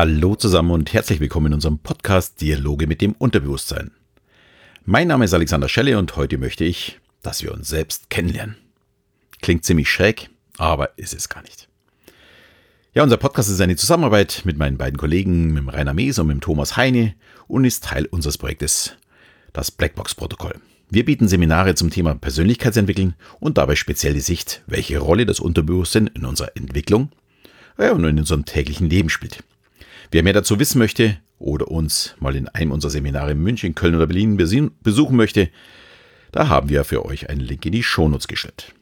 Hallo zusammen und herzlich willkommen in unserem Podcast Dialoge mit dem Unterbewusstsein. Mein Name ist Alexander Schelle und heute möchte ich, dass wir uns selbst kennenlernen. Klingt ziemlich schräg, aber ist es gar nicht. Ja, unser Podcast ist eine Zusammenarbeit mit meinen beiden Kollegen, mit Rainer Mees und mit Thomas Heine und ist Teil unseres Projektes, das Blackbox-Protokoll. Wir bieten Seminare zum Thema Persönlichkeitsentwickeln und dabei speziell die Sicht, welche Rolle das Unterbewusstsein in unserer Entwicklung und in unserem täglichen Leben spielt. Wer mehr dazu wissen möchte oder uns mal in einem unserer Seminare in München, Köln oder Berlin besuchen möchte, da haben wir für euch einen Link in die Shownotes gestellt.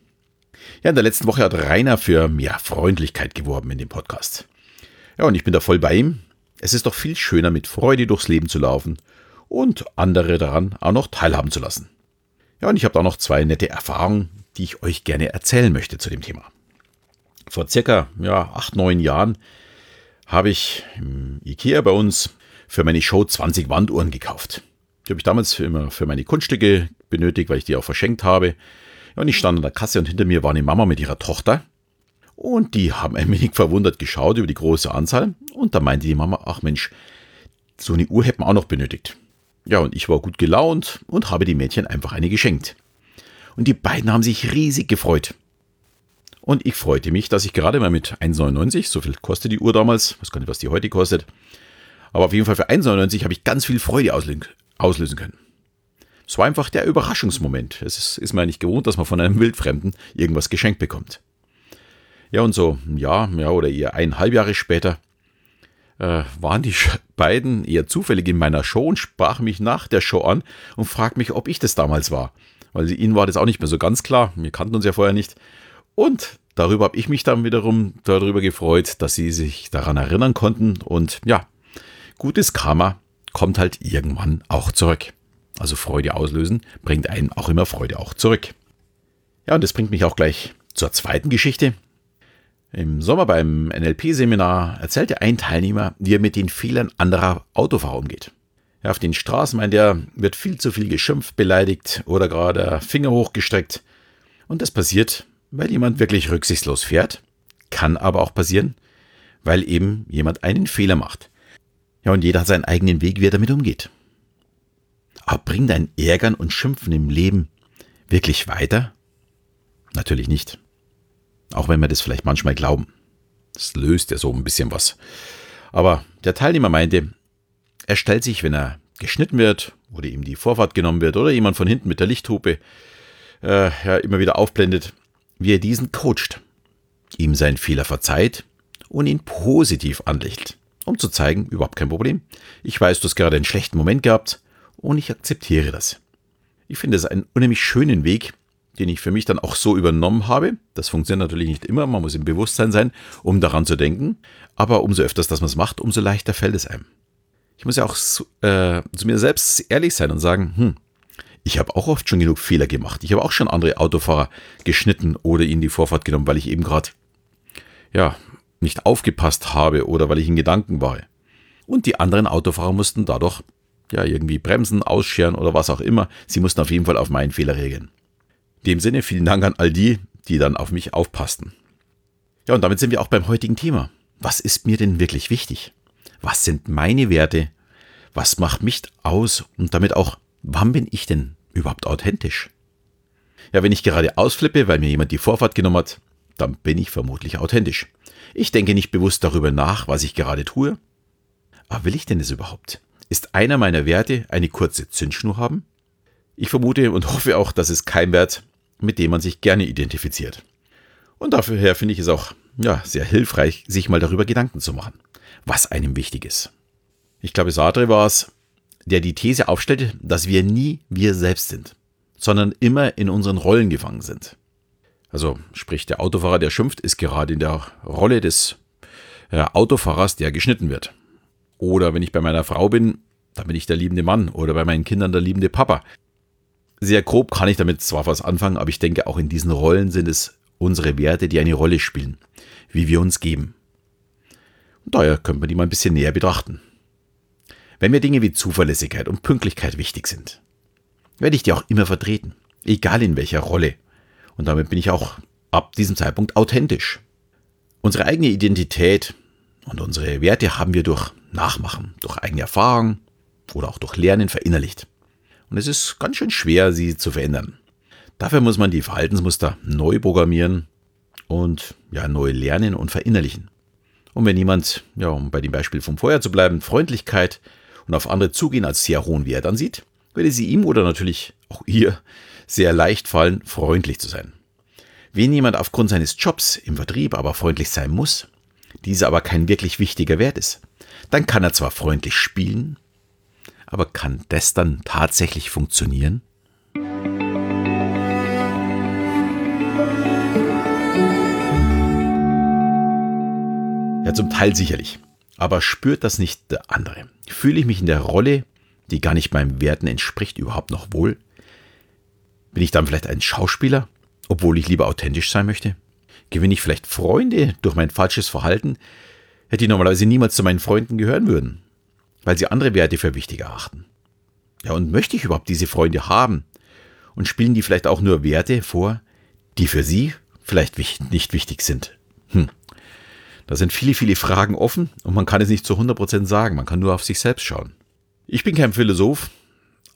Ja, in der letzten Woche hat Rainer für mehr Freundlichkeit geworben in dem Podcast. Ja, und ich bin da voll bei ihm. Es ist doch viel schöner, mit Freude durchs Leben zu laufen und andere daran auch noch teilhaben zu lassen. Ja, und ich habe da noch zwei nette Erfahrungen, die ich euch gerne erzählen möchte zu dem Thema. Vor circa ja, acht, neun Jahren habe ich im Ikea bei uns für meine Show 20 Wanduhren gekauft. Die habe ich damals immer für meine Kunststücke benötigt, weil ich die auch verschenkt habe. Und ich stand an der Kasse und hinter mir war eine Mama mit ihrer Tochter. Und die haben ein wenig verwundert geschaut über die große Anzahl. Und da meinte die Mama, ach Mensch, so eine Uhr hätten wir auch noch benötigt. Ja, und ich war gut gelaunt und habe die Mädchen einfach eine geschenkt. Und die beiden haben sich riesig gefreut. Und ich freute mich, dass ich gerade mal mit 1,99, so viel kostet die Uhr damals, gar nicht, was die heute kostet, aber auf jeden Fall für 1,99 habe ich ganz viel Freude auslösen können. Es war einfach der Überraschungsmoment. Es ist, ist mir nicht gewohnt, dass man von einem Wildfremden irgendwas geschenkt bekommt. Ja, und so ein Jahr, ja, oder eher eineinhalb Jahre später äh, waren die beiden eher zufällig in meiner Show und sprachen mich nach der Show an und fragten mich, ob ich das damals war. Weil ihnen war das auch nicht mehr so ganz klar. Wir kannten uns ja vorher nicht. Und darüber habe ich mich dann wiederum darüber gefreut, dass sie sich daran erinnern konnten. Und ja, gutes Karma kommt halt irgendwann auch zurück. Also Freude auslösen bringt einem auch immer Freude auch zurück. Ja, und das bringt mich auch gleich zur zweiten Geschichte. Im Sommer beim NLP-Seminar erzählte ein Teilnehmer, wie er mit den Fehlern anderer Autofahrer umgeht. Ja, auf den Straßen meint er, wird viel zu viel geschimpft, beleidigt oder gerade Finger hochgestreckt. Und das passiert, weil jemand wirklich rücksichtslos fährt, kann aber auch passieren, weil eben jemand einen Fehler macht. Ja, und jeder hat seinen eigenen Weg, wie er damit umgeht. Aber bringt ein Ärgern und Schimpfen im Leben wirklich weiter? Natürlich nicht. Auch wenn wir das vielleicht manchmal glauben. Das löst ja so ein bisschen was. Aber der Teilnehmer meinte, er stellt sich, wenn er geschnitten wird oder ihm die Vorfahrt genommen wird oder jemand von hinten mit der Lichthupe äh, ja, immer wieder aufblendet, wie er diesen coacht, ihm seinen Fehler verzeiht und ihn positiv anlächelt, um zu zeigen, überhaupt kein Problem. Ich weiß, du hast gerade einen schlechten Moment gehabt und ich akzeptiere das. Ich finde es einen unheimlich schönen Weg, den ich für mich dann auch so übernommen habe. Das funktioniert natürlich nicht immer, man muss im Bewusstsein sein, um daran zu denken. Aber umso öfters, dass man es macht, umso leichter fällt es einem. Ich muss ja auch äh, zu mir selbst ehrlich sein und sagen, hm, ich habe auch oft schon genug Fehler gemacht. Ich habe auch schon andere Autofahrer geschnitten oder ihnen die Vorfahrt genommen, weil ich eben gerade ja, nicht aufgepasst habe oder weil ich in Gedanken war. Und die anderen Autofahrer mussten dadurch ja irgendwie bremsen, ausscheren oder was auch immer. Sie mussten auf jeden Fall auf meinen Fehler reagieren. In dem Sinne vielen Dank an all die, die dann auf mich aufpassten. Ja, und damit sind wir auch beim heutigen Thema. Was ist mir denn wirklich wichtig? Was sind meine Werte? Was macht mich aus? Und damit auch, wann bin ich denn überhaupt authentisch? Ja, wenn ich gerade ausflippe, weil mir jemand die Vorfahrt genommen hat, dann bin ich vermutlich authentisch. Ich denke nicht bewusst darüber nach, was ich gerade tue. Aber will ich denn das überhaupt? Ist einer meiner Werte eine kurze Zündschnur haben? Ich vermute und hoffe auch, dass es kein Wert, mit dem man sich gerne identifiziert. Und dafür finde ich es auch ja, sehr hilfreich, sich mal darüber Gedanken zu machen, was einem wichtig ist. Ich glaube, Sartre war es, der die These aufstellte, dass wir nie wir selbst sind, sondern immer in unseren Rollen gefangen sind. Also sprich, der Autofahrer, der schimpft, ist gerade in der Rolle des äh, Autofahrers, der geschnitten wird. Oder wenn ich bei meiner Frau bin, dann bin ich der liebende Mann oder bei meinen Kindern der liebende Papa. Sehr grob kann ich damit zwar was anfangen, aber ich denke, auch in diesen Rollen sind es unsere Werte, die eine Rolle spielen, wie wir uns geben. Und daher können wir die mal ein bisschen näher betrachten. Wenn mir Dinge wie Zuverlässigkeit und Pünktlichkeit wichtig sind, werde ich die auch immer vertreten, egal in welcher Rolle. Und damit bin ich auch ab diesem Zeitpunkt authentisch. Unsere eigene Identität Und unsere Werte haben wir durch Nachmachen, durch eigene Erfahrung oder auch durch Lernen verinnerlicht. Und es ist ganz schön schwer, sie zu verändern. Dafür muss man die Verhaltensmuster neu programmieren und ja, neu lernen und verinnerlichen. Und wenn jemand, ja, um bei dem Beispiel vom Feuer zu bleiben, Freundlichkeit und auf andere zugehen als sehr hohen Wert ansieht, würde sie ihm oder natürlich auch ihr sehr leicht fallen, freundlich zu sein. Wenn jemand aufgrund seines Jobs im Vertrieb aber freundlich sein muss, dieser aber kein wirklich wichtiger Wert ist, dann kann er zwar freundlich spielen, aber kann das dann tatsächlich funktionieren? Ja, zum Teil sicherlich. Aber spürt das nicht der andere? Fühle ich mich in der Rolle, die gar nicht meinen Werten entspricht, überhaupt noch wohl? Bin ich dann vielleicht ein Schauspieler, obwohl ich lieber authentisch sein möchte? Gewinne ich vielleicht Freunde durch mein falsches Verhalten, die normalerweise niemals zu meinen Freunden gehören würden, weil sie andere Werte für wichtig erachten? Ja, und möchte ich überhaupt diese Freunde haben? Und spielen die vielleicht auch nur Werte vor, die für sie vielleicht nicht wichtig sind? Hm. Da sind viele, viele Fragen offen und man kann es nicht zu 100% sagen, man kann nur auf sich selbst schauen. Ich bin kein Philosoph,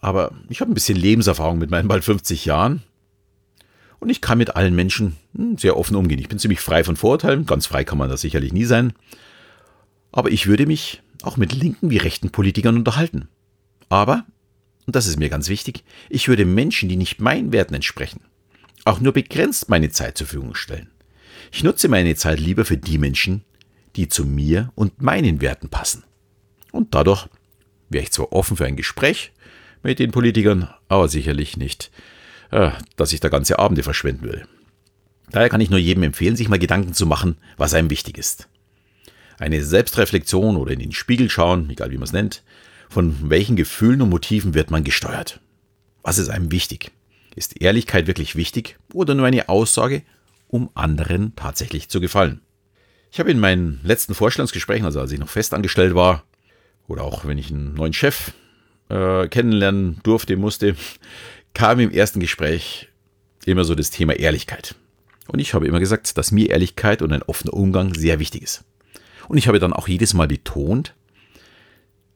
aber ich habe ein bisschen Lebenserfahrung mit meinen bald 50 Jahren. Und ich kann mit allen Menschen hm, sehr offen umgehen. Ich bin ziemlich frei von Vorurteilen. Ganz frei kann man das sicherlich nie sein. Aber ich würde mich auch mit linken wie rechten Politikern unterhalten. Aber, und das ist mir ganz wichtig, ich würde Menschen, die nicht meinen Werten entsprechen, auch nur begrenzt meine Zeit zur Verfügung stellen. Ich nutze meine Zeit lieber für die Menschen, die zu mir und meinen Werten passen. Und dadurch wäre ich zwar offen für ein Gespräch, mit den Politikern, aber sicherlich nicht, äh, dass ich da ganze Abende verschwenden will. Daher kann ich nur jedem empfehlen, sich mal Gedanken zu machen, was einem wichtig ist. Eine Selbstreflexion oder in den Spiegel schauen, egal wie man es nennt, von welchen Gefühlen und Motiven wird man gesteuert? Was ist einem wichtig? Ist Ehrlichkeit wirklich wichtig oder nur eine Aussage, um anderen tatsächlich zu gefallen? Ich habe in meinen letzten Vorstellungsgesprächen, also als ich noch festangestellt war, oder auch wenn ich einen neuen Chef äh, kennenlernen durfte, musste, kam im ersten Gespräch immer so das Thema Ehrlichkeit. Und ich habe immer gesagt, dass mir Ehrlichkeit und ein offener Umgang sehr wichtig ist. Und ich habe dann auch jedes Mal betont,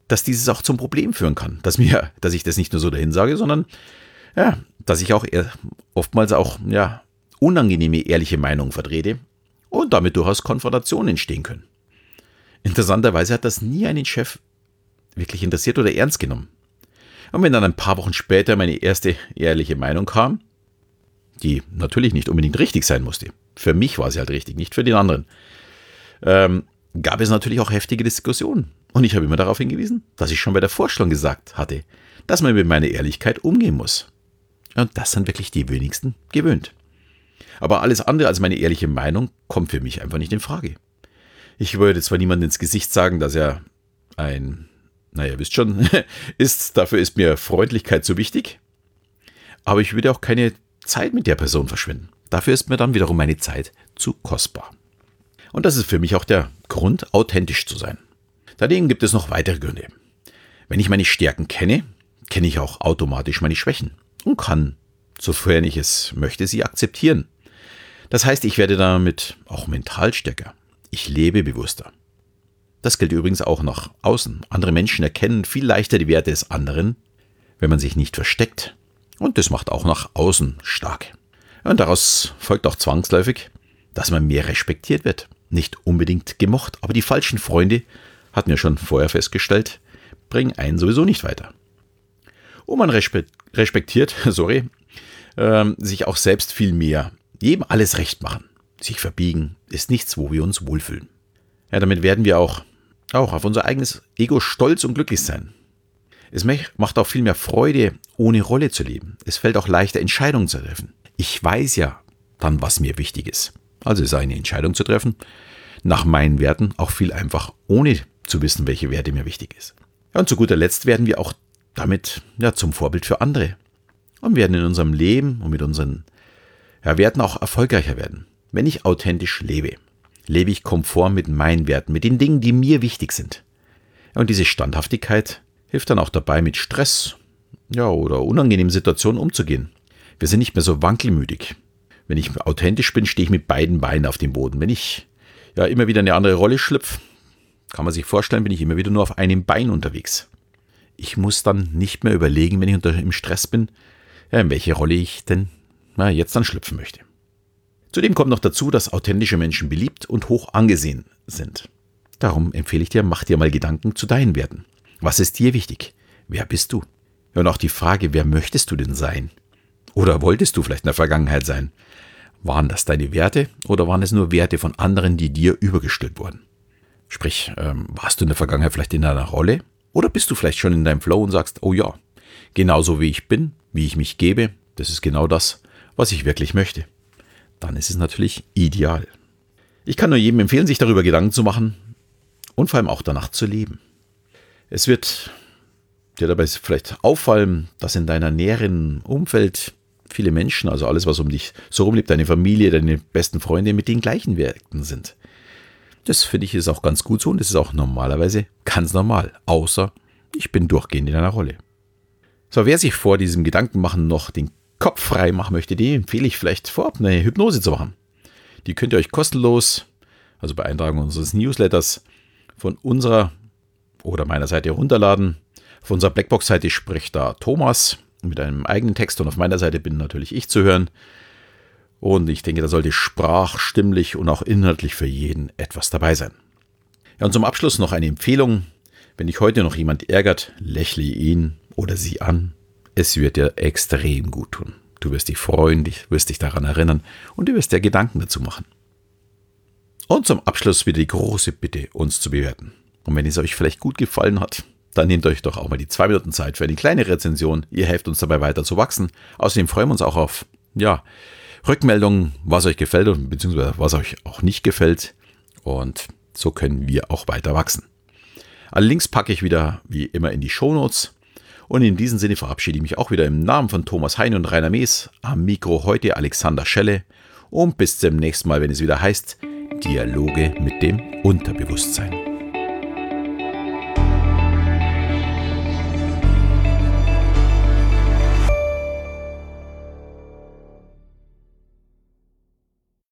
dass dieses auch zum Problem führen kann. Dass mir, dass ich das nicht nur so dahin sage, sondern ja, dass ich auch oftmals auch ja, unangenehme ehrliche Meinungen vertrete und damit durchaus Konfrontationen entstehen können. Interessanterweise hat das nie einen Chef wirklich interessiert oder ernst genommen. Und wenn dann ein paar Wochen später meine erste ehrliche Meinung kam, die natürlich nicht unbedingt richtig sein musste, für mich war sie halt richtig, nicht für den anderen, ähm, gab es natürlich auch heftige Diskussionen. Und ich habe immer darauf hingewiesen, dass ich schon bei der Vorstellung gesagt hatte, dass man mit meiner Ehrlichkeit umgehen muss. Und das sind wirklich die wenigsten gewöhnt. Aber alles andere als meine ehrliche Meinung kommt für mich einfach nicht in Frage. Ich würde zwar niemandem ins Gesicht sagen, dass er ein naja, wisst schon, ist, dafür ist mir Freundlichkeit zu wichtig. Aber ich würde auch keine Zeit mit der Person verschwenden. Dafür ist mir dann wiederum meine Zeit zu kostbar. Und das ist für mich auch der Grund, authentisch zu sein. Daneben gibt es noch weitere Gründe. Wenn ich meine Stärken kenne, kenne ich auch automatisch meine Schwächen und kann, sofern ich es möchte, sie akzeptieren. Das heißt, ich werde damit auch mental stärker. Ich lebe bewusster. Das gilt übrigens auch nach außen. Andere Menschen erkennen viel leichter die Werte des anderen, wenn man sich nicht versteckt. Und das macht auch nach außen stark. Und daraus folgt auch zwangsläufig, dass man mehr respektiert wird. Nicht unbedingt gemocht, aber die falschen Freunde, hatten wir schon vorher festgestellt, bringen einen sowieso nicht weiter. Und man respektiert, sorry, ähm, sich auch selbst viel mehr. Jedem alles recht machen. Sich verbiegen ist nichts, wo wir uns wohlfühlen. Ja, damit werden wir auch auch auf unser eigenes Ego stolz und glücklich sein. Es macht auch viel mehr Freude, ohne Rolle zu leben. Es fällt auch leichter, Entscheidungen zu treffen. Ich weiß ja dann, was mir wichtig ist. Also ist eine Entscheidung zu treffen, nach meinen Werten auch viel einfach, ohne zu wissen, welche Werte mir wichtig ist. Ja, und zu guter Letzt werden wir auch damit ja, zum Vorbild für andere. Und werden in unserem Leben und mit unseren ja, Werten auch erfolgreicher werden, wenn ich authentisch lebe lebe ich konform mit meinen Werten, mit den Dingen, die mir wichtig sind. Und diese Standhaftigkeit hilft dann auch dabei, mit Stress ja, oder unangenehmen Situationen umzugehen. Wir sind nicht mehr so wankelmütig. Wenn ich authentisch bin, stehe ich mit beiden Beinen auf dem Boden. Wenn ich ja immer wieder eine andere Rolle schlüpfe, kann man sich vorstellen, bin ich immer wieder nur auf einem Bein unterwegs. Ich muss dann nicht mehr überlegen, wenn ich unter, im Stress bin, in welche Rolle ich denn na, jetzt dann schlüpfen möchte. Zudem kommt noch dazu, dass authentische Menschen beliebt und hoch angesehen sind. Darum empfehle ich dir, mach dir mal Gedanken zu deinen Werten. Was ist dir wichtig? Wer bist du? Und auch die Frage, wer möchtest du denn sein? Oder wolltest du vielleicht in der Vergangenheit sein? Waren das deine Werte oder waren es nur Werte von anderen, die dir übergestülpt wurden? Sprich, ähm, warst du in der Vergangenheit vielleicht in einer Rolle? Oder bist du vielleicht schon in deinem Flow und sagst, oh ja, genauso wie ich bin, wie ich mich gebe, das ist genau das, was ich wirklich möchte. Dann ist es natürlich ideal. Ich kann nur jedem empfehlen, sich darüber Gedanken zu machen und vor allem auch danach zu leben. Es wird dir dabei vielleicht auffallen, dass in deiner näheren Umfeld viele Menschen, also alles, was um dich so rumlebt, deine Familie, deine besten Freunde mit den gleichen Werten sind. Das finde ich ist auch ganz gut so und das ist auch normalerweise ganz normal, außer ich bin durchgehend in einer Rolle. So, wer sich vor diesem Gedankenmachen noch den Kopf frei machen möchte, dem empfehle ich vielleicht vorab eine Hypnose zu machen. Die könnt ihr euch kostenlos, also bei Eintragung unseres Newsletters, von unserer oder meiner Seite herunterladen. Auf unserer Blackbox-Seite spricht da Thomas mit einem eigenen Text und auf meiner Seite bin natürlich ich zu hören. Und ich denke, da sollte sprachstimmlich und auch inhaltlich für jeden etwas dabei sein. Ja, und zum Abschluss noch eine Empfehlung. Wenn dich heute noch jemand ärgert, lächle ihn oder sie an. Es wird dir extrem gut tun. Du wirst dich freuen, dich, wirst dich daran erinnern und du wirst dir Gedanken dazu machen. Und zum Abschluss wieder die große Bitte, uns zu bewerten. Und wenn es euch vielleicht gut gefallen hat, dann nehmt euch doch auch mal die zwei Minuten Zeit für eine kleine Rezension. Ihr helft uns dabei weiter zu wachsen. Außerdem freuen wir uns auch auf, ja, Rückmeldungen, was euch gefällt und beziehungsweise was euch auch nicht gefällt. Und so können wir auch weiter wachsen. Alle Links packe ich wieder wie immer in die Shownotes. Und in diesem Sinne verabschiede ich mich auch wieder im Namen von Thomas Hein und Rainer Mees. Am Mikro heute Alexander Schelle. Und bis zum nächsten Mal, wenn es wieder heißt Dialoge mit dem Unterbewusstsein.